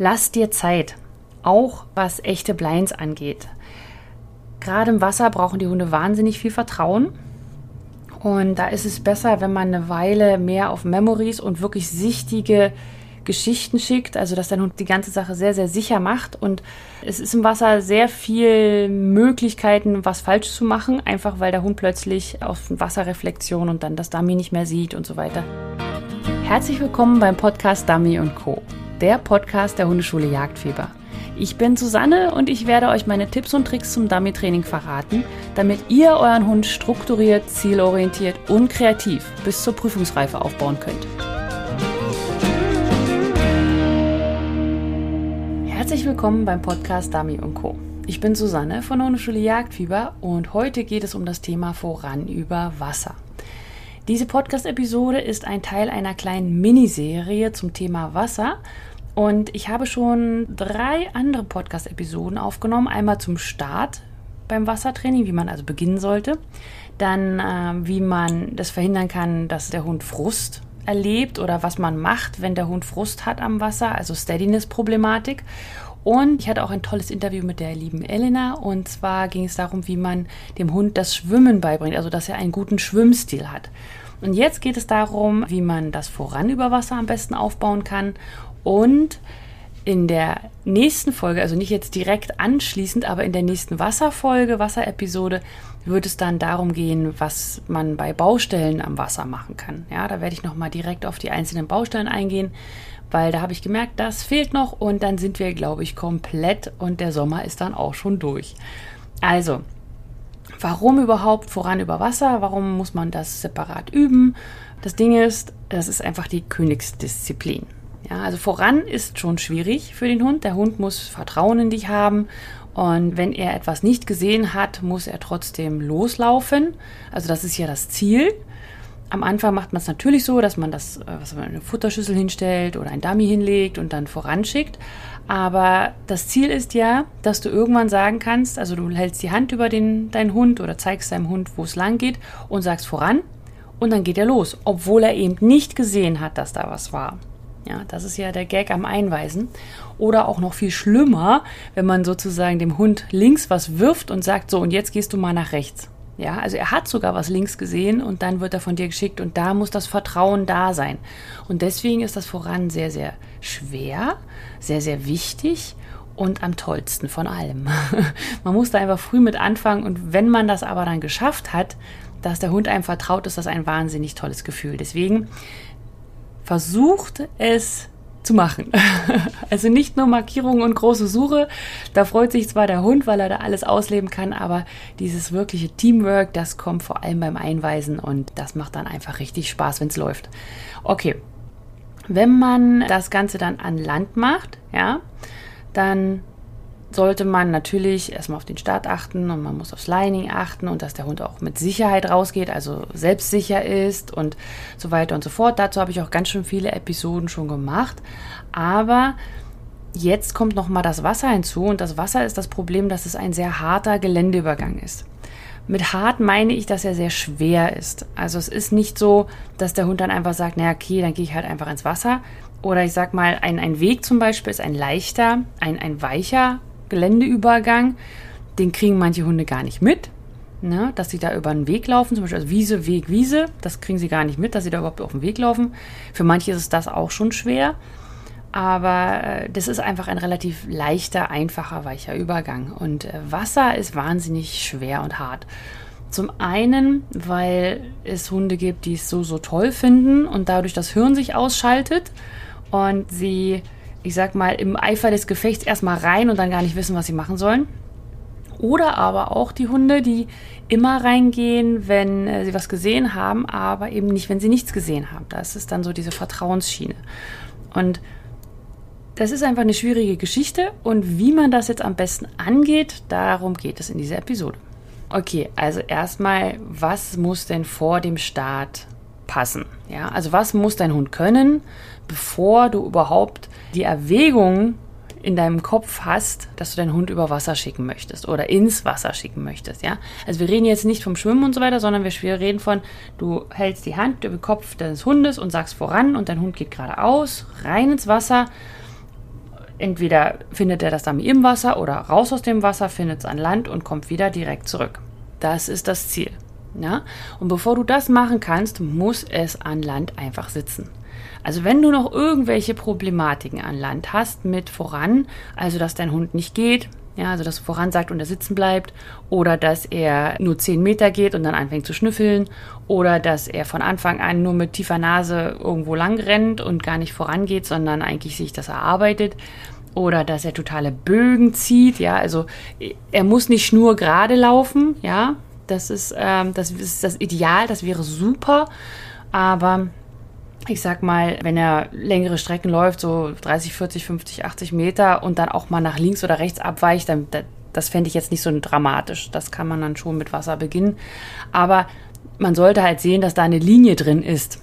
Lass dir Zeit, auch was echte Blinds angeht. Gerade im Wasser brauchen die Hunde wahnsinnig viel Vertrauen. Und da ist es besser, wenn man eine Weile mehr auf Memories und wirklich sichtige Geschichten schickt, also dass dein Hund die ganze Sache sehr, sehr sicher macht. Und es ist im Wasser sehr viel Möglichkeiten, was falsch zu machen, einfach weil der Hund plötzlich auf Wasserreflexion und dann das Dummy nicht mehr sieht und so weiter. Herzlich willkommen beim Podcast Dummy Co der Podcast der Hundeschule Jagdfieber. Ich bin Susanne und ich werde euch meine Tipps und Tricks zum Dummy-Training verraten, damit ihr euren Hund strukturiert, zielorientiert und kreativ bis zur Prüfungsreife aufbauen könnt. Herzlich willkommen beim Podcast Dummy Co. Ich bin Susanne von der Hundeschule Jagdfieber und heute geht es um das Thema Voran über Wasser. Diese Podcast-Episode ist ein Teil einer kleinen Miniserie zum Thema Wasser und ich habe schon drei andere Podcast-Episoden aufgenommen. Einmal zum Start beim Wassertraining, wie man also beginnen sollte. Dann, äh, wie man das verhindern kann, dass der Hund Frust erlebt oder was man macht, wenn der Hund Frust hat am Wasser, also Steadiness-Problematik. Und ich hatte auch ein tolles Interview mit der lieben Elena. Und zwar ging es darum, wie man dem Hund das Schwimmen beibringt, also dass er einen guten Schwimmstil hat. Und jetzt geht es darum, wie man das voran über Wasser am besten aufbauen kann und in der nächsten Folge, also nicht jetzt direkt anschließend, aber in der nächsten Wasserfolge, Wasserepisode, wird es dann darum gehen, was man bei Baustellen am Wasser machen kann. Ja, da werde ich nochmal direkt auf die einzelnen Baustellen eingehen, weil da habe ich gemerkt, das fehlt noch und dann sind wir, glaube ich, komplett und der Sommer ist dann auch schon durch. Also, warum überhaupt voran über Wasser? Warum muss man das separat üben? Das Ding ist, das ist einfach die Königsdisziplin. Ja, also voran ist schon schwierig für den Hund. Der Hund muss Vertrauen in dich haben. Und wenn er etwas nicht gesehen hat, muss er trotzdem loslaufen. Also das ist ja das Ziel. Am Anfang macht man es natürlich so, dass man das, äh, was man eine Futterschüssel hinstellt oder ein Dummy hinlegt und dann voranschickt. Aber das Ziel ist ja, dass du irgendwann sagen kannst, also du hältst die Hand über den, deinen Hund oder zeigst deinem Hund, wo es lang geht und sagst voran und dann geht er los, obwohl er eben nicht gesehen hat, dass da was war. Ja, das ist ja der Gag am Einweisen. Oder auch noch viel schlimmer, wenn man sozusagen dem Hund links was wirft und sagt, so, und jetzt gehst du mal nach rechts. Ja, also er hat sogar was links gesehen und dann wird er von dir geschickt und da muss das Vertrauen da sein. Und deswegen ist das voran sehr, sehr schwer, sehr, sehr wichtig und am tollsten von allem. man muss da einfach früh mit anfangen und wenn man das aber dann geschafft hat, dass der Hund einem vertraut, ist das ein wahnsinnig tolles Gefühl. Deswegen versucht es zu machen. also nicht nur Markierungen und große Suche. Da freut sich zwar der Hund, weil er da alles ausleben kann, aber dieses wirkliche Teamwork, das kommt vor allem beim Einweisen und das macht dann einfach richtig Spaß, wenn es läuft. Okay. Wenn man das Ganze dann an Land macht, ja, dann sollte man natürlich erstmal auf den Start achten und man muss aufs Lining achten und dass der Hund auch mit Sicherheit rausgeht, also selbstsicher ist und so weiter und so fort. Dazu habe ich auch ganz schön viele Episoden schon gemacht. Aber jetzt kommt noch mal das Wasser hinzu und das Wasser ist das Problem, dass es ein sehr harter Geländeübergang ist. Mit hart meine ich, dass er sehr schwer ist. Also es ist nicht so, dass der Hund dann einfach sagt, naja, okay, dann gehe ich halt einfach ins Wasser. Oder ich sag mal, ein, ein Weg zum Beispiel ist ein leichter, ein, ein weicher Geländeübergang, den kriegen manche Hunde gar nicht mit. Ne, dass sie da über einen Weg laufen, zum Beispiel also Wiese, Weg, Wiese, das kriegen sie gar nicht mit, dass sie da überhaupt auf dem Weg laufen. Für manche ist es das auch schon schwer, aber äh, das ist einfach ein relativ leichter, einfacher, weicher Übergang. Und äh, Wasser ist wahnsinnig schwer und hart. Zum einen, weil es Hunde gibt, die es so, so toll finden und dadurch das Hirn sich ausschaltet und sie ich sag mal, im Eifer des Gefechts erstmal rein und dann gar nicht wissen, was sie machen sollen. Oder aber auch die Hunde, die immer reingehen, wenn äh, sie was gesehen haben, aber eben nicht, wenn sie nichts gesehen haben. Das ist dann so diese Vertrauensschiene. Und das ist einfach eine schwierige Geschichte und wie man das jetzt am besten angeht, darum geht es in dieser Episode. Okay, also erstmal, was muss denn vor dem Start passen? Ja, also was muss dein Hund können, bevor du überhaupt die Erwägung in deinem Kopf hast, dass du deinen Hund über Wasser schicken möchtest oder ins Wasser schicken möchtest, ja? Also wir reden jetzt nicht vom Schwimmen und so weiter, sondern wir reden von, du hältst die Hand über den Kopf deines Hundes und sagst voran und dein Hund geht geradeaus, rein ins Wasser. entweder findet er das Dummy im Wasser oder raus aus dem Wasser, findet es an Land und kommt wieder direkt zurück. Das ist das Ziel. Ja? Und bevor du das machen kannst, muss es an Land einfach sitzen. Also wenn du noch irgendwelche Problematiken an Land hast mit voran, also dass dein Hund nicht geht, ja, also dass voran sagt und er sitzen bleibt, oder dass er nur 10 Meter geht und dann anfängt zu schnüffeln, oder dass er von Anfang an nur mit tiefer Nase irgendwo lang rennt und gar nicht vorangeht, sondern eigentlich sich das erarbeitet, oder dass er totale Bögen zieht, ja, also er muss nicht nur gerade laufen, ja, das ist, ähm, das ist das Ideal, das wäre super, aber ich sag mal, wenn er längere Strecken läuft, so 30, 40, 50, 80 Meter und dann auch mal nach links oder rechts abweicht, dann das fände ich jetzt nicht so dramatisch. Das kann man dann schon mit Wasser beginnen. Aber man sollte halt sehen, dass da eine Linie drin ist.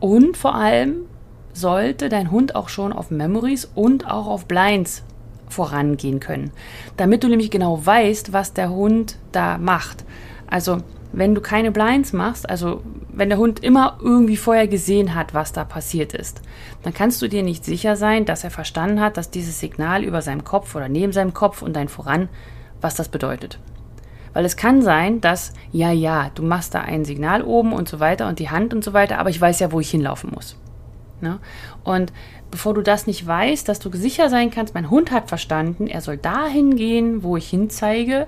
Und vor allem sollte dein Hund auch schon auf Memories und auch auf Blinds vorangehen können. Damit du nämlich genau weißt, was der Hund da macht. Also wenn du keine Blinds machst, also wenn der Hund immer irgendwie vorher gesehen hat, was da passiert ist, dann kannst du dir nicht sicher sein, dass er verstanden hat, dass dieses Signal über seinem Kopf oder neben seinem Kopf und dein Voran, was das bedeutet. Weil es kann sein, dass, ja, ja, du machst da ein Signal oben und so weiter und die Hand und so weiter, aber ich weiß ja, wo ich hinlaufen muss. Ne? Und bevor du das nicht weißt, dass du sicher sein kannst, mein Hund hat verstanden, er soll dahin gehen, wo ich hinzeige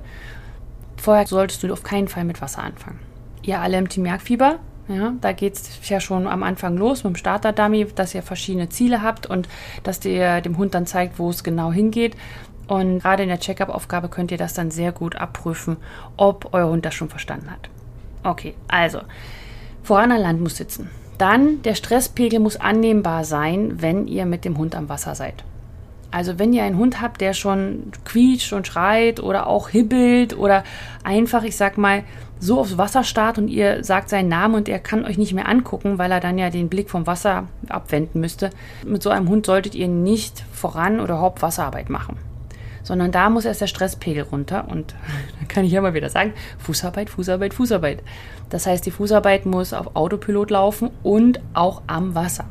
Vorher solltest du auf keinen Fall mit Wasser anfangen. Ihr alle im Team Jagdfieber, ja, da geht es ja schon am Anfang los mit dem Starter-Dummy, dass ihr verschiedene Ziele habt und dass ihr dem Hund dann zeigt, wo es genau hingeht. Und gerade in der Check-up-Aufgabe könnt ihr das dann sehr gut abprüfen, ob euer Hund das schon verstanden hat. Okay, also voran an Land muss sitzen. Dann der Stresspegel muss annehmbar sein, wenn ihr mit dem Hund am Wasser seid. Also wenn ihr einen Hund habt, der schon quietscht und schreit oder auch hibbelt oder einfach, ich sag mal, so aufs Wasser starrt und ihr sagt seinen Namen und er kann euch nicht mehr angucken, weil er dann ja den Blick vom Wasser abwenden müsste. Mit so einem Hund solltet ihr nicht voran oder Hauptwasserarbeit machen. Sondern da muss erst der Stresspegel runter und dann kann ich ja mal wieder sagen, Fußarbeit, Fußarbeit, Fußarbeit. Das heißt, die Fußarbeit muss auf Autopilot laufen und auch am Wasser.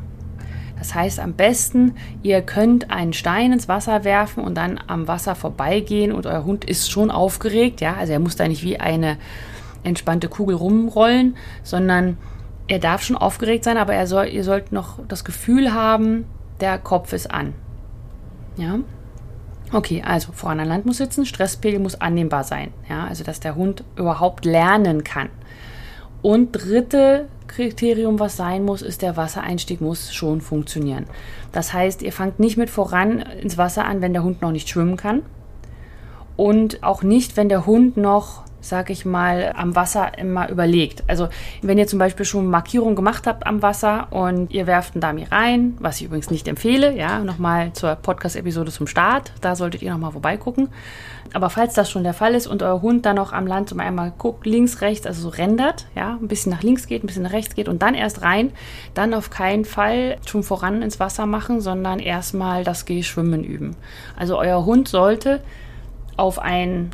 Das heißt am besten, ihr könnt einen Stein ins Wasser werfen und dann am Wasser vorbeigehen und euer Hund ist schon aufgeregt, ja, also er muss da nicht wie eine entspannte Kugel rumrollen, sondern er darf schon aufgeregt sein, aber er soll, ihr sollt noch das Gefühl haben, der Kopf ist an. Ja? Okay, also voran an Land muss sitzen, Stresspegel muss annehmbar sein, ja, also dass der Hund überhaupt lernen kann. Und dritte Kriterium, was sein muss, ist, der Wassereinstieg muss schon funktionieren. Das heißt, ihr fangt nicht mit voran ins Wasser an, wenn der Hund noch nicht schwimmen kann. Und auch nicht, wenn der Hund noch sag ich mal, am Wasser immer überlegt. Also wenn ihr zum Beispiel schon Markierungen gemacht habt am Wasser und ihr werft einen Dummy rein, was ich übrigens nicht empfehle, ja, nochmal zur Podcast-Episode zum Start, da solltet ihr nochmal vorbeigucken. Aber falls das schon der Fall ist und euer Hund dann noch am Land zum einmal guckt, links, rechts, also so rendert, ja, ein bisschen nach links geht, ein bisschen nach rechts geht und dann erst rein, dann auf keinen Fall schon voran ins Wasser machen, sondern erstmal das Gehschwimmen üben. Also euer Hund sollte auf ein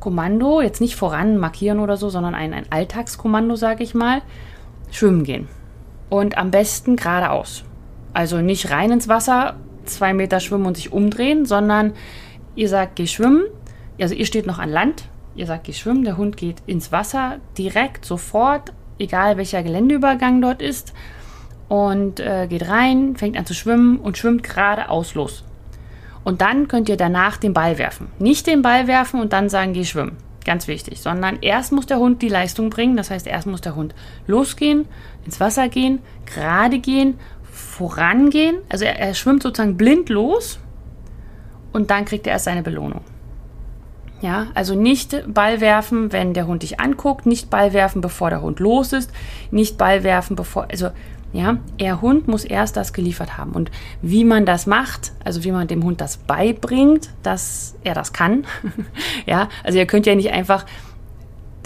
Kommando, jetzt nicht voran markieren oder so, sondern ein, ein Alltagskommando, sage ich mal, schwimmen gehen. Und am besten geradeaus. Also nicht rein ins Wasser, zwei Meter schwimmen und sich umdrehen, sondern ihr sagt, geh schwimmen. Also ihr steht noch an Land, ihr sagt, geh schwimmen, der Hund geht ins Wasser direkt, sofort, egal welcher Geländeübergang dort ist, und äh, geht rein, fängt an zu schwimmen und schwimmt geradeaus los. Und dann könnt ihr danach den Ball werfen. Nicht den Ball werfen und dann sagen, geh schwimmen. Ganz wichtig. Sondern erst muss der Hund die Leistung bringen. Das heißt, erst muss der Hund losgehen, ins Wasser gehen, gerade gehen, vorangehen. Also er, er schwimmt sozusagen blind los und dann kriegt er erst seine Belohnung. Ja, also nicht Ball werfen, wenn der Hund dich anguckt, nicht Ball werfen, bevor der Hund los ist, nicht Ball werfen, bevor, also ja, er Hund muss erst das geliefert haben. Und wie man das macht, also wie man dem Hund das beibringt, dass er das kann. ja, also ihr könnt ja nicht einfach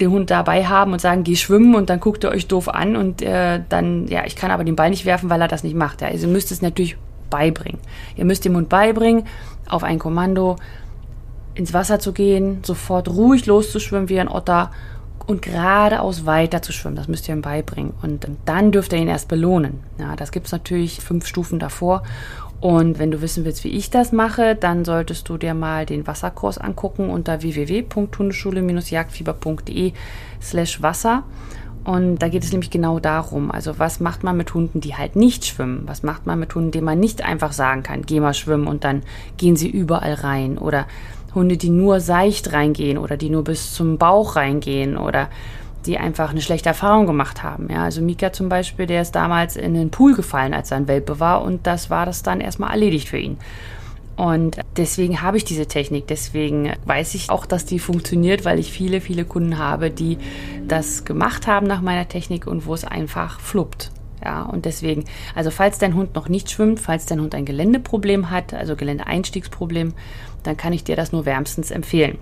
den Hund dabei haben und sagen, geh schwimmen und dann guckt er euch doof an und äh, dann, ja, ich kann aber den Ball nicht werfen, weil er das nicht macht. Ja, also ihr müsst es natürlich beibringen. Ihr müsst dem Hund beibringen, auf ein Kommando ins Wasser zu gehen, sofort ruhig loszuschwimmen wie ein Otter und geradeaus weiter zu schwimmen. Das müsst ihr ihm beibringen. Und dann dürft ihr ihn erst belohnen. Ja, das gibt es natürlich fünf Stufen davor. Und wenn du wissen willst, wie ich das mache, dann solltest du dir mal den Wasserkurs angucken unter www.hundeschule-jagdfieber.de slash Wasser. Und da geht es nämlich genau darum, also was macht man mit Hunden, die halt nicht schwimmen? Was macht man mit Hunden, denen man nicht einfach sagen kann, geh mal schwimmen und dann gehen sie überall rein? Oder Hunde, die nur seicht reingehen oder die nur bis zum Bauch reingehen oder die einfach eine schlechte Erfahrung gemacht haben. Ja, also Mika zum Beispiel, der ist damals in den Pool gefallen, als er ein Welpe war und das war das dann erstmal erledigt für ihn. Und deswegen habe ich diese Technik. Deswegen weiß ich auch, dass die funktioniert, weil ich viele, viele Kunden habe, die das gemacht haben nach meiner Technik und wo es einfach fluppt. Ja, und deswegen, also falls dein Hund noch nicht schwimmt, falls dein Hund ein Geländeproblem hat, also Geländeeinstiegsproblem, dann kann ich dir das nur wärmstens empfehlen.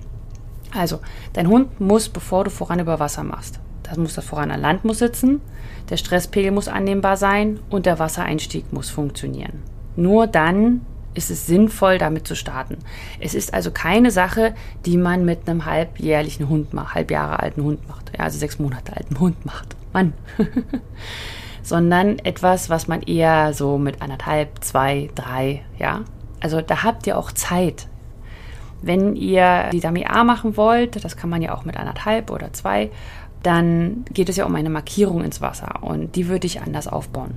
Also, dein Hund muss, bevor du voran über Wasser machst, das muss das voran an Land muss sitzen, der Stresspegel muss annehmbar sein und der Wassereinstieg muss funktionieren. Nur dann ist es sinnvoll, damit zu starten. Es ist also keine Sache, die man mit einem halbjährlichen Hund macht, halb Jahre alten Hund macht, ja, also sechs Monate alten Hund macht. Mann. Sondern etwas, was man eher so mit anderthalb, zwei, drei, ja. Also da habt ihr auch Zeit. Wenn ihr die Dummy A machen wollt, das kann man ja auch mit anderthalb oder zwei, dann geht es ja um eine Markierung ins Wasser und die würde ich anders aufbauen.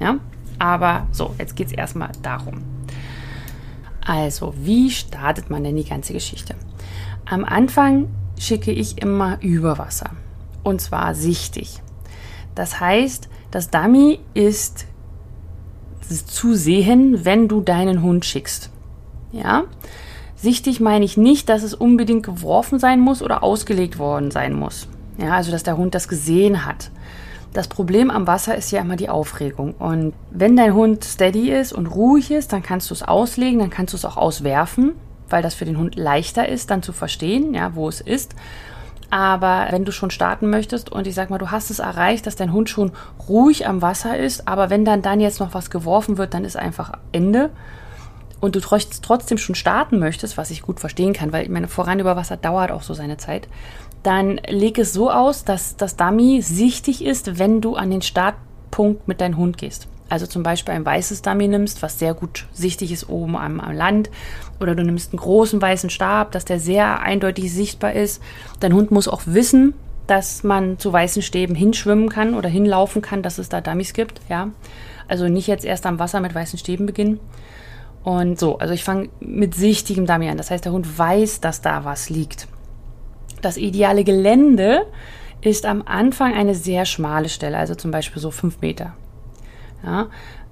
Ja? Aber so, jetzt geht es erstmal darum. Also, wie startet man denn die ganze Geschichte? Am Anfang schicke ich immer über Wasser und zwar sichtig. Das heißt, das Dummy ist zu sehen, wenn du deinen Hund schickst. Ja? Sichtig meine ich nicht, dass es unbedingt geworfen sein muss oder ausgelegt worden sein muss. Ja, also dass der Hund das gesehen hat. Das Problem am Wasser ist ja immer die Aufregung. Und wenn dein Hund steady ist und ruhig ist, dann kannst du es auslegen, dann kannst du es auch auswerfen, weil das für den Hund leichter ist, dann zu verstehen, ja, wo es ist. Aber wenn du schon starten möchtest und ich sag mal, du hast es erreicht, dass dein Hund schon ruhig am Wasser ist, aber wenn dann dann jetzt noch was geworfen wird, dann ist einfach Ende und du trotzdem schon starten möchtest, was ich gut verstehen kann, weil ich meine, voran über Wasser dauert auch so seine Zeit, dann leg es so aus, dass das Dummy sichtig ist, wenn du an den Startpunkt mit deinem Hund gehst. Also zum Beispiel ein weißes Dummy nimmst, was sehr gut sichtig ist oben am, am, Land. Oder du nimmst einen großen weißen Stab, dass der sehr eindeutig sichtbar ist. Dein Hund muss auch wissen, dass man zu weißen Stäben hinschwimmen kann oder hinlaufen kann, dass es da Dummies gibt. Ja, also nicht jetzt erst am Wasser mit weißen Stäben beginnen. Und so, also ich fange mit sichtigem Dummy an. Das heißt, der Hund weiß, dass da was liegt. Das ideale Gelände ist am Anfang eine sehr schmale Stelle, also zum Beispiel so fünf Meter. Ja,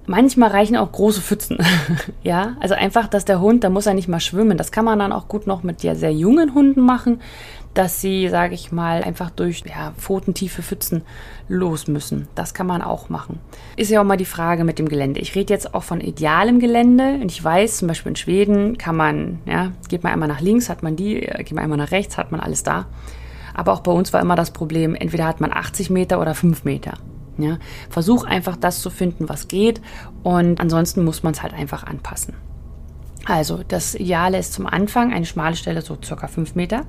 manchmal reichen auch große Pfützen. ja, also einfach, dass der Hund, da muss er nicht mal schwimmen. Das kann man dann auch gut noch mit ja sehr jungen Hunden machen dass sie, sage ich mal, einfach durch ja, pfotentiefe Pfützen los müssen. Das kann man auch machen. Ist ja auch mal die Frage mit dem Gelände. Ich rede jetzt auch von idealem Gelände. Und ich weiß, zum Beispiel in Schweden kann man, ja, geht man einmal nach links, hat man die, geht man einmal nach rechts, hat man alles da. Aber auch bei uns war immer das Problem, entweder hat man 80 Meter oder 5 Meter. Ja, versuch einfach das zu finden, was geht. Und ansonsten muss man es halt einfach anpassen. Also das Ideale ist zum Anfang eine schmale Stelle, so circa 5 Meter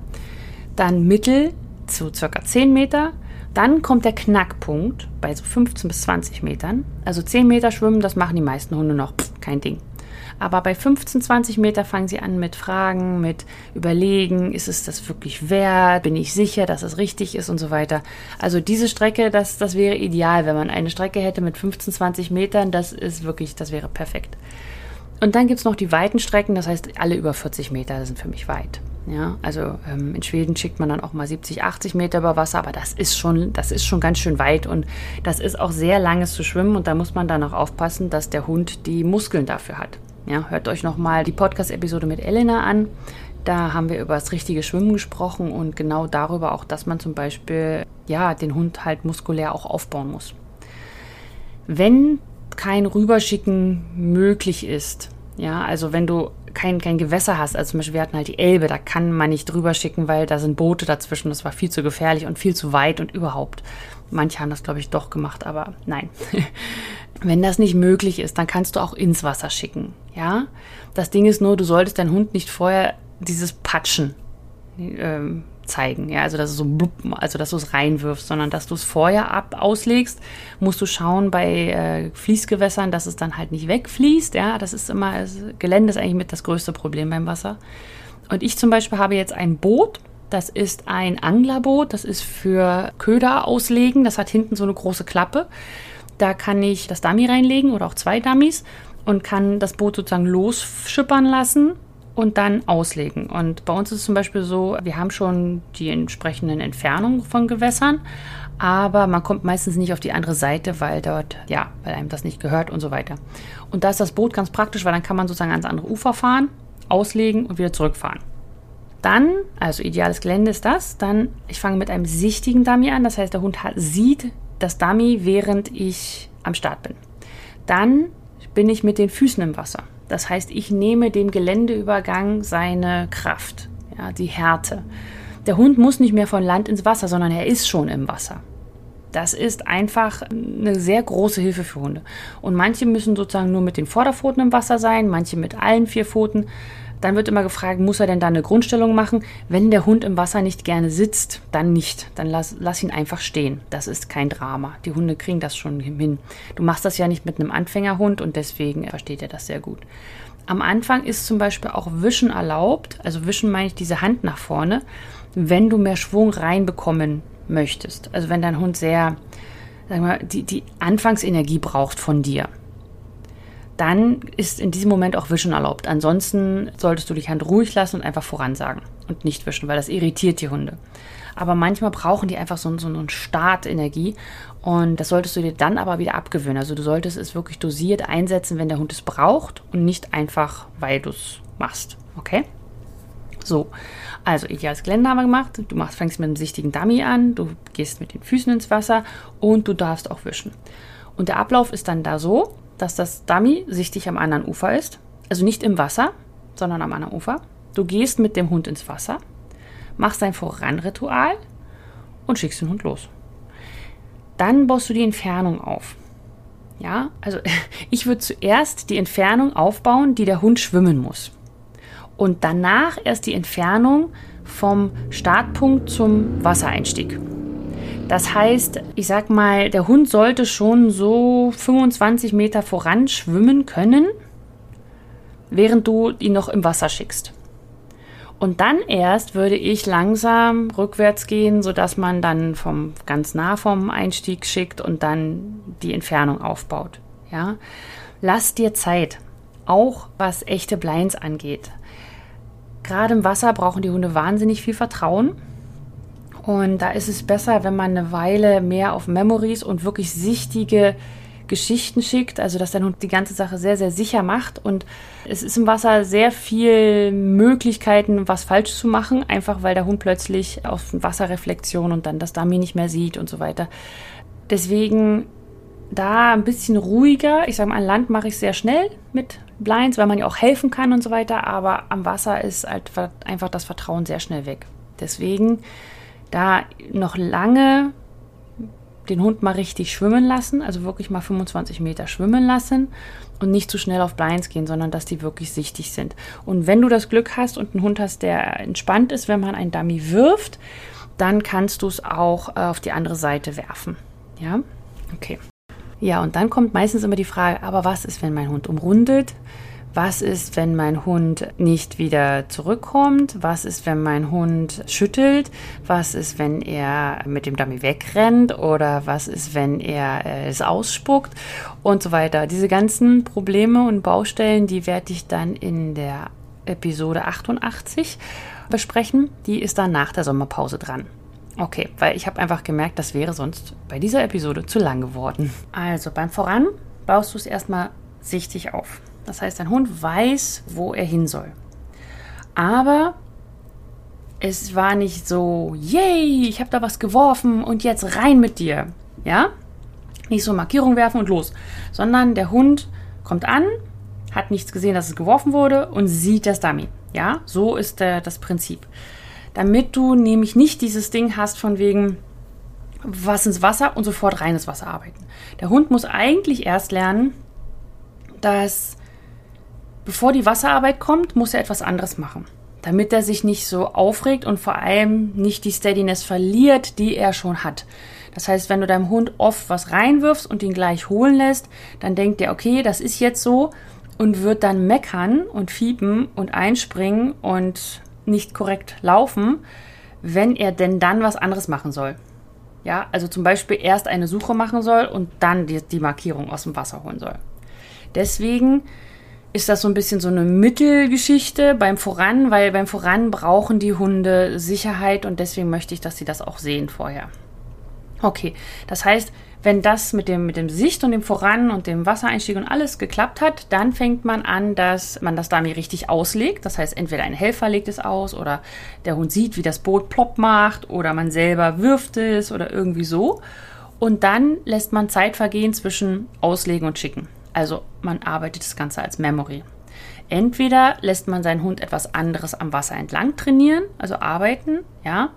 dann Mittel zu circa 10 Meter. Dann kommt der Knackpunkt bei so 15 bis 20 Metern. Also 10 Meter schwimmen, das machen die meisten Hunde noch, Pff, kein Ding. Aber bei 15, 20 Meter fangen sie an mit Fragen, mit Überlegen, ist es das wirklich wert? Bin ich sicher, dass es richtig ist und so weiter. Also diese Strecke, das, das wäre ideal, wenn man eine Strecke hätte mit 15, 20 Metern, das ist wirklich, das wäre perfekt. Und dann gibt es noch die weiten Strecken, das heißt alle über 40 Meter sind für mich weit. Ja, also ähm, in Schweden schickt man dann auch mal 70, 80 Meter über Wasser, aber das ist schon, das ist schon ganz schön weit und das ist auch sehr langes zu schwimmen und da muss man dann auch aufpassen, dass der Hund die Muskeln dafür hat. Ja, hört euch nochmal die Podcast-Episode mit Elena an. Da haben wir über das richtige Schwimmen gesprochen und genau darüber auch, dass man zum Beispiel ja den Hund halt muskulär auch aufbauen muss. Wenn kein Rüberschicken möglich ist, ja, also wenn du kein, kein Gewässer hast, also zum Beispiel wir hatten halt die Elbe, da kann man nicht drüber schicken, weil da sind Boote dazwischen, das war viel zu gefährlich und viel zu weit und überhaupt. Manche haben das, glaube ich, doch gemacht, aber nein. Wenn das nicht möglich ist, dann kannst du auch ins Wasser schicken, ja. Das Ding ist nur, du solltest deinen Hund nicht vorher dieses Patschen, ähm, zeigen. Ja, also dass es so, blub, also dass du es reinwirfst, sondern dass du es vorher ab auslegst, musst du schauen bei äh, Fließgewässern, dass es dann halt nicht wegfließt. Ja, das ist immer, das Gelände ist eigentlich mit das größte Problem beim Wasser. Und ich zum Beispiel habe jetzt ein Boot. Das ist ein Anglerboot. Das ist für Köder auslegen. Das hat hinten so eine große Klappe. Da kann ich das Dummy reinlegen oder auch zwei Dummies und kann das Boot sozusagen losschippern lassen und dann auslegen. Und bei uns ist es zum Beispiel so, wir haben schon die entsprechenden Entfernungen von Gewässern, aber man kommt meistens nicht auf die andere Seite, weil dort, ja, weil einem das nicht gehört und so weiter. Und da ist das Boot ganz praktisch, weil dann kann man sozusagen ans andere Ufer fahren, auslegen und wieder zurückfahren. Dann, also ideales Gelände ist das, dann, ich fange mit einem sichtigen Dummy an, das heißt, der Hund hat, sieht das Dummy, während ich am Start bin. Dann bin ich mit den Füßen im Wasser. Das heißt, ich nehme dem Geländeübergang seine Kraft, ja, die Härte. Der Hund muss nicht mehr von Land ins Wasser, sondern er ist schon im Wasser. Das ist einfach eine sehr große Hilfe für Hunde. Und manche müssen sozusagen nur mit den Vorderpfoten im Wasser sein, manche mit allen vier Pfoten. Dann wird immer gefragt, muss er denn da eine Grundstellung machen? Wenn der Hund im Wasser nicht gerne sitzt, dann nicht. Dann lass, lass ihn einfach stehen. Das ist kein Drama. Die Hunde kriegen das schon hin. Du machst das ja nicht mit einem Anfängerhund und deswegen versteht er das sehr gut. Am Anfang ist zum Beispiel auch Wischen erlaubt. Also Wischen meine ich diese Hand nach vorne, wenn du mehr Schwung reinbekommen möchtest. Also wenn dein Hund sehr, sag mal, die, die Anfangsenergie braucht von dir dann ist in diesem Moment auch Wischen erlaubt. Ansonsten solltest du die Hand ruhig lassen und einfach voransagen und nicht wischen, weil das irritiert die Hunde. Aber manchmal brauchen die einfach so, so eine Startenergie und das solltest du dir dann aber wieder abgewöhnen. Also du solltest es wirklich dosiert einsetzen, wenn der Hund es braucht und nicht einfach, weil du es machst. Okay? So, also ideales Gelände haben wir gemacht. Du machst, fängst mit einem sichtigen Dummy an, du gehst mit den Füßen ins Wasser und du darfst auch wischen. Und der Ablauf ist dann da so, dass das Dummy sichtig am anderen Ufer ist. Also nicht im Wasser, sondern am anderen Ufer. Du gehst mit dem Hund ins Wasser, machst dein Voranritual und schickst den Hund los. Dann baust du die Entfernung auf. Ja, also ich würde zuerst die Entfernung aufbauen, die der Hund schwimmen muss. Und danach erst die Entfernung vom Startpunkt zum Wassereinstieg. Das heißt, ich sag mal, der Hund sollte schon so 25 Meter voran schwimmen können, während du ihn noch im Wasser schickst. Und dann erst würde ich langsam rückwärts gehen, sodass man dann vom ganz nah vom Einstieg schickt und dann die Entfernung aufbaut. Ja, lass dir Zeit, auch was echte Blinds angeht. Gerade im Wasser brauchen die Hunde wahnsinnig viel Vertrauen und da ist es besser, wenn man eine Weile mehr auf Memories und wirklich sichtige Geschichten schickt, also dass dein Hund die ganze Sache sehr, sehr sicher macht. Und es ist im Wasser sehr viel Möglichkeiten, was falsch zu machen, einfach weil der Hund plötzlich auf Wasserreflexion und dann das Dummy nicht mehr sieht und so weiter. Deswegen da ein bisschen ruhiger. Ich sage mal, an Land mache ich sehr schnell mit Blinds, weil man ja auch helfen kann und so weiter. Aber am Wasser ist halt einfach das Vertrauen sehr schnell weg. Deswegen da noch lange den Hund mal richtig schwimmen lassen, also wirklich mal 25 Meter schwimmen lassen und nicht zu schnell auf Blinds gehen, sondern dass die wirklich sichtig sind. Und wenn du das Glück hast und einen Hund hast, der entspannt ist, wenn man einen Dummy wirft, dann kannst du es auch äh, auf die andere Seite werfen. Ja, okay. Ja, und dann kommt meistens immer die Frage, aber was ist, wenn mein Hund umrundet? Was ist, wenn mein Hund nicht wieder zurückkommt? Was ist, wenn mein Hund schüttelt? Was ist, wenn er mit dem Dummy wegrennt? Oder was ist, wenn er äh, es ausspuckt? Und so weiter. Diese ganzen Probleme und Baustellen, die werde ich dann in der Episode 88 besprechen. Die ist dann nach der Sommerpause dran. Okay, weil ich habe einfach gemerkt, das wäre sonst bei dieser Episode zu lang geworden. Also beim Voran baust du es erstmal sichtig auf. Das heißt, dein Hund weiß, wo er hin soll. Aber es war nicht so, yay, ich habe da was geworfen und jetzt rein mit dir. Ja? Nicht so Markierung werfen und los. Sondern der Hund kommt an, hat nichts gesehen, dass es geworfen wurde und sieht das Dummy. Ja? So ist der, das Prinzip. Damit du nämlich nicht dieses Ding hast von wegen, was ins Wasser und sofort reines Wasser arbeiten. Der Hund muss eigentlich erst lernen, dass bevor die Wasserarbeit kommt, muss er etwas anderes machen. damit er sich nicht so aufregt und vor allem nicht die Steadiness verliert, die er schon hat. Das heißt, wenn du deinem Hund oft was reinwirfst und ihn gleich holen lässt, dann denkt er, okay, das ist jetzt so und wird dann meckern und fiepen und einspringen und nicht korrekt laufen, wenn er denn dann was anderes machen soll. Ja, also zum Beispiel erst eine Suche machen soll und dann die, die Markierung aus dem Wasser holen soll. Deswegen ist das so ein bisschen so eine Mittelgeschichte beim Voran, weil beim Voran brauchen die Hunde Sicherheit und deswegen möchte ich, dass sie das auch sehen vorher. Okay, das heißt, wenn das mit dem, mit dem Sicht und dem Voran und dem Wassereinstieg und alles geklappt hat, dann fängt man an, dass man das Dummy richtig auslegt. Das heißt, entweder ein Helfer legt es aus oder der Hund sieht, wie das Boot plopp macht oder man selber wirft es oder irgendwie so. Und dann lässt man Zeit vergehen zwischen Auslegen und Schicken. Also man arbeitet das Ganze als Memory. Entweder lässt man seinen Hund etwas anderes am Wasser entlang trainieren, also arbeiten, ja,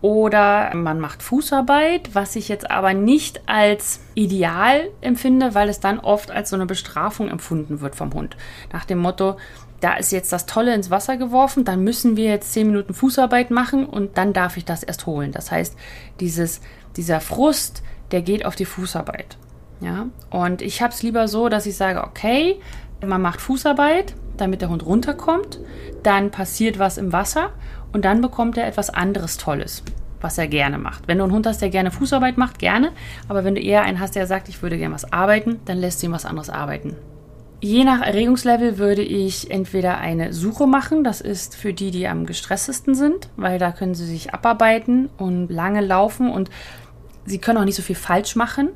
oder man macht Fußarbeit, was ich jetzt aber nicht als ideal empfinde, weil es dann oft als so eine Bestrafung empfunden wird vom Hund. Nach dem Motto, da ist jetzt das Tolle ins Wasser geworfen, dann müssen wir jetzt zehn Minuten Fußarbeit machen und dann darf ich das erst holen. Das heißt, dieses, dieser Frust, der geht auf die Fußarbeit. Ja, und ich habe es lieber so, dass ich sage, okay, man macht Fußarbeit, damit der Hund runterkommt, dann passiert was im Wasser und dann bekommt er etwas anderes Tolles, was er gerne macht. Wenn du einen Hund hast, der gerne Fußarbeit macht, gerne. Aber wenn du eher einen hast, der sagt, ich würde gerne was arbeiten, dann lässt du ihm was anderes arbeiten. Je nach Erregungslevel würde ich entweder eine Suche machen, das ist für die, die am gestresstesten sind, weil da können sie sich abarbeiten und lange laufen und sie können auch nicht so viel falsch machen.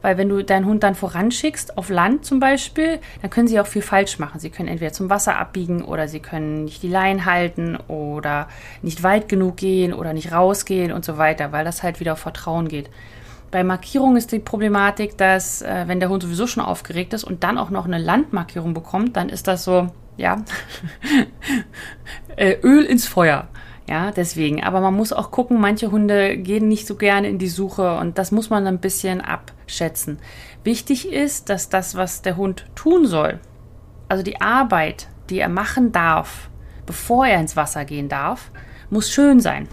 Weil wenn du deinen Hund dann voranschickst, auf Land zum Beispiel, dann können sie auch viel falsch machen. Sie können entweder zum Wasser abbiegen oder sie können nicht die Leine halten oder nicht weit genug gehen oder nicht rausgehen und so weiter, weil das halt wieder auf Vertrauen geht. Bei Markierung ist die Problematik, dass äh, wenn der Hund sowieso schon aufgeregt ist und dann auch noch eine Landmarkierung bekommt, dann ist das so, ja, äh, Öl ins Feuer. Ja, deswegen. Aber man muss auch gucken, manche Hunde gehen nicht so gerne in die Suche und das muss man ein bisschen abschätzen. Wichtig ist, dass das, was der Hund tun soll, also die Arbeit, die er machen darf, bevor er ins Wasser gehen darf, muss schön sein.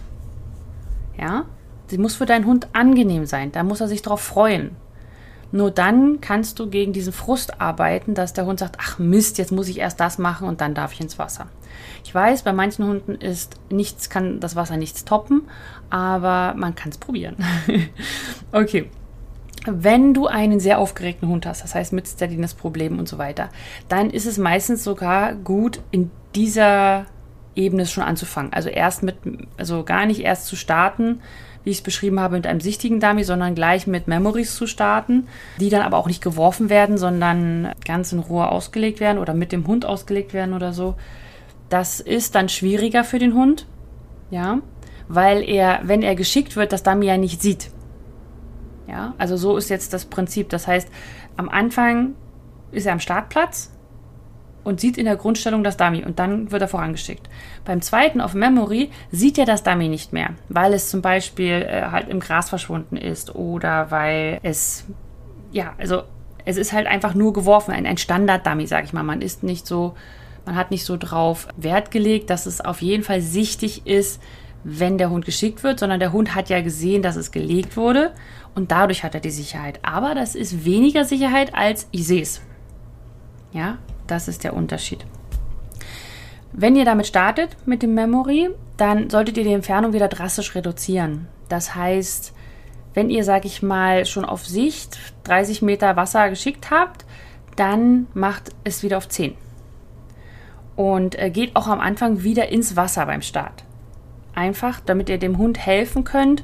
Ja, sie muss für deinen Hund angenehm sein. Da muss er sich drauf freuen. Nur dann kannst du gegen diesen Frust arbeiten, dass der Hund sagt, ach Mist, jetzt muss ich erst das machen und dann darf ich ins Wasser. Ich weiß, bei manchen Hunden ist nichts, kann das Wasser nichts toppen, aber man kann es probieren. okay. Wenn du einen sehr aufgeregten Hund hast, das heißt mit Steadiness-Problemen und so weiter, dann ist es meistens sogar gut, in dieser Ebene schon anzufangen. Also erst mit, also gar nicht erst zu starten, wie ich es beschrieben habe, mit einem sichtigen Dummy, sondern gleich mit Memories zu starten, die dann aber auch nicht geworfen werden, sondern ganz in Ruhe ausgelegt werden oder mit dem Hund ausgelegt werden oder so. Das ist dann schwieriger für den Hund, ja, weil er, wenn er geschickt wird, das Dummy ja nicht sieht. Ja, also so ist jetzt das Prinzip. Das heißt, am Anfang ist er am Startplatz und sieht in der Grundstellung das Dummy und dann wird er vorangeschickt. Beim zweiten auf Memory sieht er das Dummy nicht mehr, weil es zum Beispiel äh, halt im Gras verschwunden ist oder weil es, ja, also es ist halt einfach nur geworfen, ein, ein Standard-Dummy, sag ich mal. Man ist nicht so man hat nicht so drauf Wert gelegt, dass es auf jeden Fall sichtig ist, wenn der Hund geschickt wird, sondern der Hund hat ja gesehen, dass es gelegt wurde und dadurch hat er die Sicherheit. Aber das ist weniger Sicherheit als ich sehe es. Ja, das ist der Unterschied. Wenn ihr damit startet mit dem Memory, dann solltet ihr die Entfernung wieder drastisch reduzieren. Das heißt, wenn ihr, sag ich mal, schon auf Sicht 30 Meter Wasser geschickt habt, dann macht es wieder auf 10 und äh, geht auch am Anfang wieder ins Wasser beim Start. Einfach, damit ihr dem Hund helfen könnt,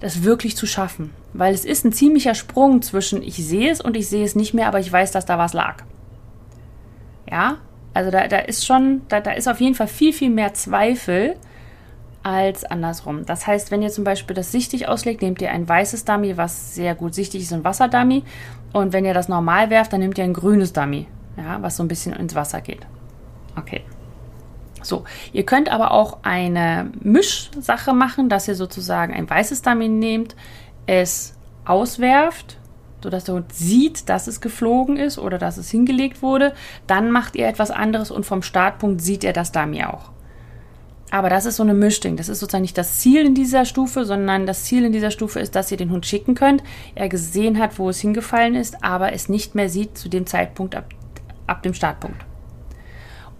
das wirklich zu schaffen. Weil es ist ein ziemlicher Sprung zwischen ich sehe es und ich sehe es nicht mehr, aber ich weiß, dass da was lag. Ja, also da, da ist schon, da, da ist auf jeden Fall viel, viel mehr Zweifel als andersrum. Das heißt, wenn ihr zum Beispiel das sichtig auslegt, nehmt ihr ein weißes Dummy, was sehr gut sichtig ist, ein Wasserdummy. Und wenn ihr das normal werft, dann nehmt ihr ein grünes Dummy, ja, was so ein bisschen ins Wasser geht. Okay. So, ihr könnt aber auch eine Mischsache machen, dass ihr sozusagen ein weißes Dummy nehmt, es auswerft, sodass der Hund sieht, dass es geflogen ist oder dass es hingelegt wurde. Dann macht ihr etwas anderes und vom Startpunkt sieht er das Dummy auch. Aber das ist so eine Mischding. Das ist sozusagen nicht das Ziel in dieser Stufe, sondern das Ziel in dieser Stufe ist, dass ihr den Hund schicken könnt, er gesehen hat, wo es hingefallen ist, aber es nicht mehr sieht zu dem Zeitpunkt ab, ab dem Startpunkt.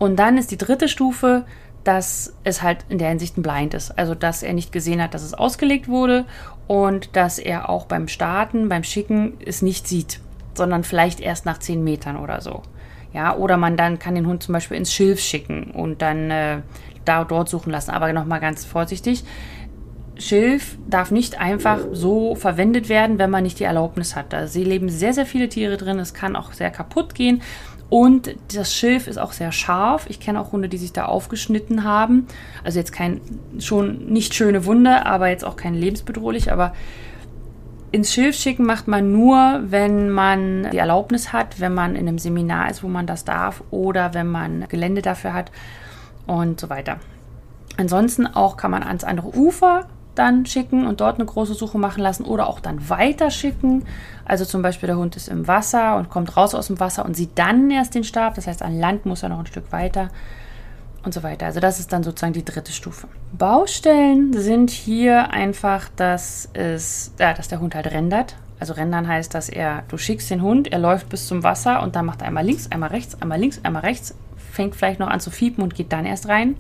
Und dann ist die dritte Stufe, dass es halt in der Hinsicht ein Blind ist. Also, dass er nicht gesehen hat, dass es ausgelegt wurde und dass er auch beim Starten, beim Schicken es nicht sieht, sondern vielleicht erst nach zehn Metern oder so. Ja, oder man dann kann den Hund zum Beispiel ins Schilf schicken und dann äh, da dort suchen lassen. Aber nochmal ganz vorsichtig. Schilf darf nicht einfach so verwendet werden, wenn man nicht die Erlaubnis hat. Da leben sehr, sehr viele Tiere drin. Es kann auch sehr kaputt gehen. Und das Schilf ist auch sehr scharf. Ich kenne auch Hunde, die sich da aufgeschnitten haben. Also jetzt kein schon nicht schöne Wunde, aber jetzt auch kein lebensbedrohlich. Aber ins Schilf schicken macht man nur, wenn man die Erlaubnis hat, wenn man in einem Seminar ist, wo man das darf, oder wenn man Gelände dafür hat und so weiter. Ansonsten auch kann man ans andere Ufer dann schicken und dort eine große Suche machen lassen oder auch dann weiter schicken. Also zum Beispiel der Hund ist im Wasser und kommt raus aus dem Wasser und sieht dann erst den Stab. Das heißt, an Land muss er noch ein Stück weiter und so weiter. Also das ist dann sozusagen die dritte Stufe. Baustellen sind hier einfach, dass es, ja, dass der Hund halt rendert. Also rendern heißt, dass er, du schickst den Hund, er läuft bis zum Wasser und dann macht er einmal links, einmal rechts, einmal links, einmal rechts, fängt vielleicht noch an zu fiepen und geht dann erst rein.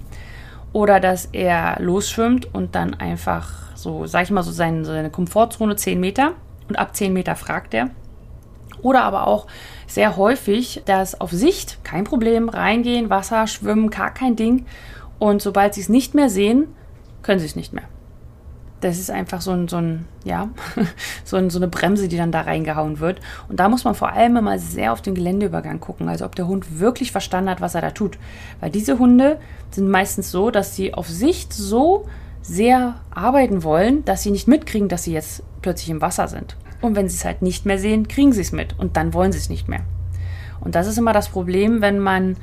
Oder dass er losschwimmt und dann einfach so, sag ich mal, so seine, seine Komfortzone 10 Meter und ab 10 Meter fragt er. Oder aber auch sehr häufig, dass auf Sicht kein Problem, reingehen, Wasser, schwimmen, gar kein Ding. Und sobald sie es nicht mehr sehen, können sie es nicht mehr das ist einfach so ein, so ein ja, so, ein, so eine Bremse, die dann da reingehauen wird. Und da muss man vor allem immer sehr auf den Geländeübergang gucken, also ob der Hund wirklich verstanden hat, was er da tut. Weil diese Hunde sind meistens so, dass sie auf Sicht so sehr arbeiten wollen, dass sie nicht mitkriegen, dass sie jetzt plötzlich im Wasser sind. Und wenn sie es halt nicht mehr sehen, kriegen sie es mit und dann wollen sie es nicht mehr. Und das ist immer das Problem, wenn man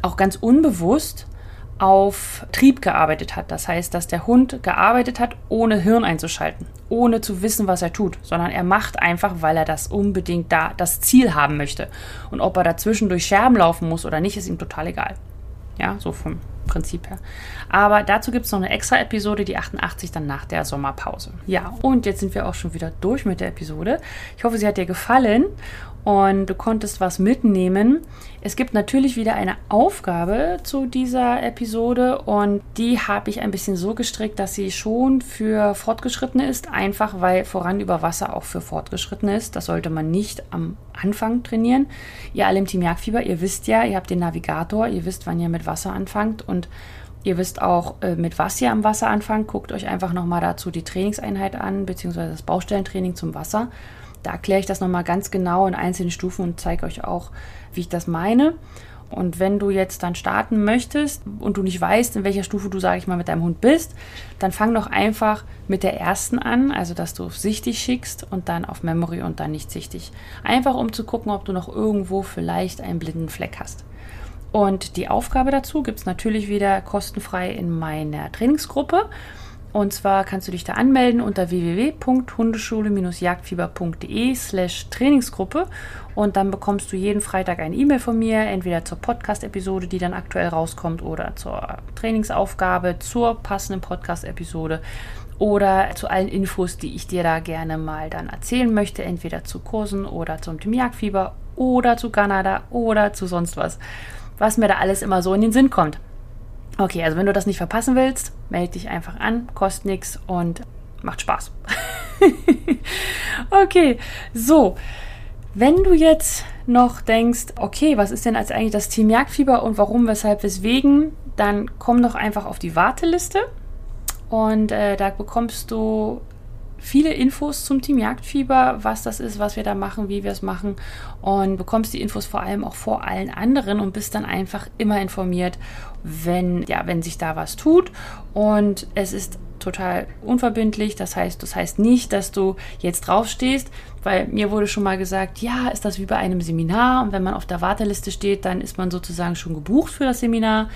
auch ganz unbewusst auf Trieb gearbeitet hat. Das heißt, dass der Hund gearbeitet hat, ohne Hirn einzuschalten, ohne zu wissen, was er tut, sondern er macht einfach, weil er das unbedingt da das Ziel haben möchte. Und ob er dazwischen durch Scherben laufen muss oder nicht, ist ihm total egal. Ja, so vom Prinzip her. Aber dazu gibt es noch eine extra Episode, die 88, dann nach der Sommerpause. Ja, und jetzt sind wir auch schon wieder durch mit der Episode. Ich hoffe, sie hat dir gefallen und du konntest was mitnehmen. Es gibt natürlich wieder eine Aufgabe zu dieser Episode und die habe ich ein bisschen so gestrickt, dass sie schon für Fortgeschrittene ist, einfach weil voran über Wasser auch für Fortgeschrittene ist. Das sollte man nicht am Anfang trainieren. Ihr alle im Team Jagdfieber, ihr wisst ja, ihr habt den Navigator, ihr wisst, wann ihr mit Wasser anfangt und Ihr wisst auch, äh, mit was ihr am Wasser anfangt. Guckt euch einfach nochmal dazu die Trainingseinheit an, beziehungsweise das Baustellentraining zum Wasser. Da erkläre ich das nochmal ganz genau in einzelnen Stufen und zeige euch auch, wie ich das meine. Und wenn du jetzt dann starten möchtest und du nicht weißt, in welcher Stufe du, sage ich mal, mit deinem Hund bist, dann fang doch einfach mit der ersten an, also dass du auf sichtig schickst und dann auf Memory und dann nicht sichtig. Einfach um zu gucken, ob du noch irgendwo vielleicht einen blinden Fleck hast. Und die Aufgabe dazu gibt es natürlich wieder kostenfrei in meiner Trainingsgruppe. Und zwar kannst du dich da anmelden unter www.hundeschule-jagdfieber.de slash Trainingsgruppe und dann bekommst du jeden Freitag eine E-Mail von mir, entweder zur Podcast-Episode, die dann aktuell rauskommt, oder zur Trainingsaufgabe, zur passenden Podcast-Episode oder zu allen Infos, die ich dir da gerne mal dann erzählen möchte, entweder zu Kursen oder zum Team Jagdfieber oder zu Kanada oder zu sonst was, was mir da alles immer so in den Sinn kommt. Okay, also wenn du das nicht verpassen willst, melde dich einfach an, kostet nichts und macht Spaß. okay, so. Wenn du jetzt noch denkst, okay, was ist denn als eigentlich das Team Jagdfieber und warum, weshalb, weswegen, dann komm doch einfach auf die Warteliste und äh, da bekommst du viele Infos zum Team Jagdfieber, was das ist, was wir da machen, wie wir es machen und bekommst die Infos vor allem auch vor allen anderen und bist dann einfach immer informiert, wenn ja, wenn sich da was tut und es ist total unverbindlich, das heißt, das heißt nicht, dass du jetzt draufstehst, weil mir wurde schon mal gesagt, ja, ist das wie bei einem Seminar und wenn man auf der Warteliste steht, dann ist man sozusagen schon gebucht für das Seminar.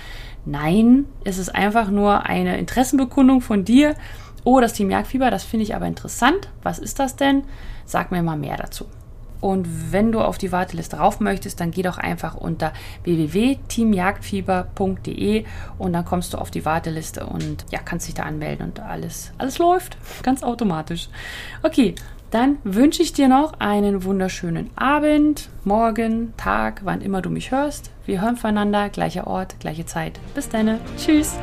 Nein, es ist einfach nur eine Interessenbekundung von dir Oh, das Team Jagdfieber, das finde ich aber interessant. Was ist das denn? Sag mir mal mehr dazu. Und wenn du auf die Warteliste rauf möchtest, dann geh doch einfach unter www.teamjagdfieber.de und dann kommst du auf die Warteliste und ja, kannst dich da anmelden und alles, alles läuft ganz automatisch. Okay, dann wünsche ich dir noch einen wunderschönen Abend, Morgen, Tag, wann immer du mich hörst. Wir hören voneinander, gleicher Ort, gleiche Zeit. Bis dann. Tschüss.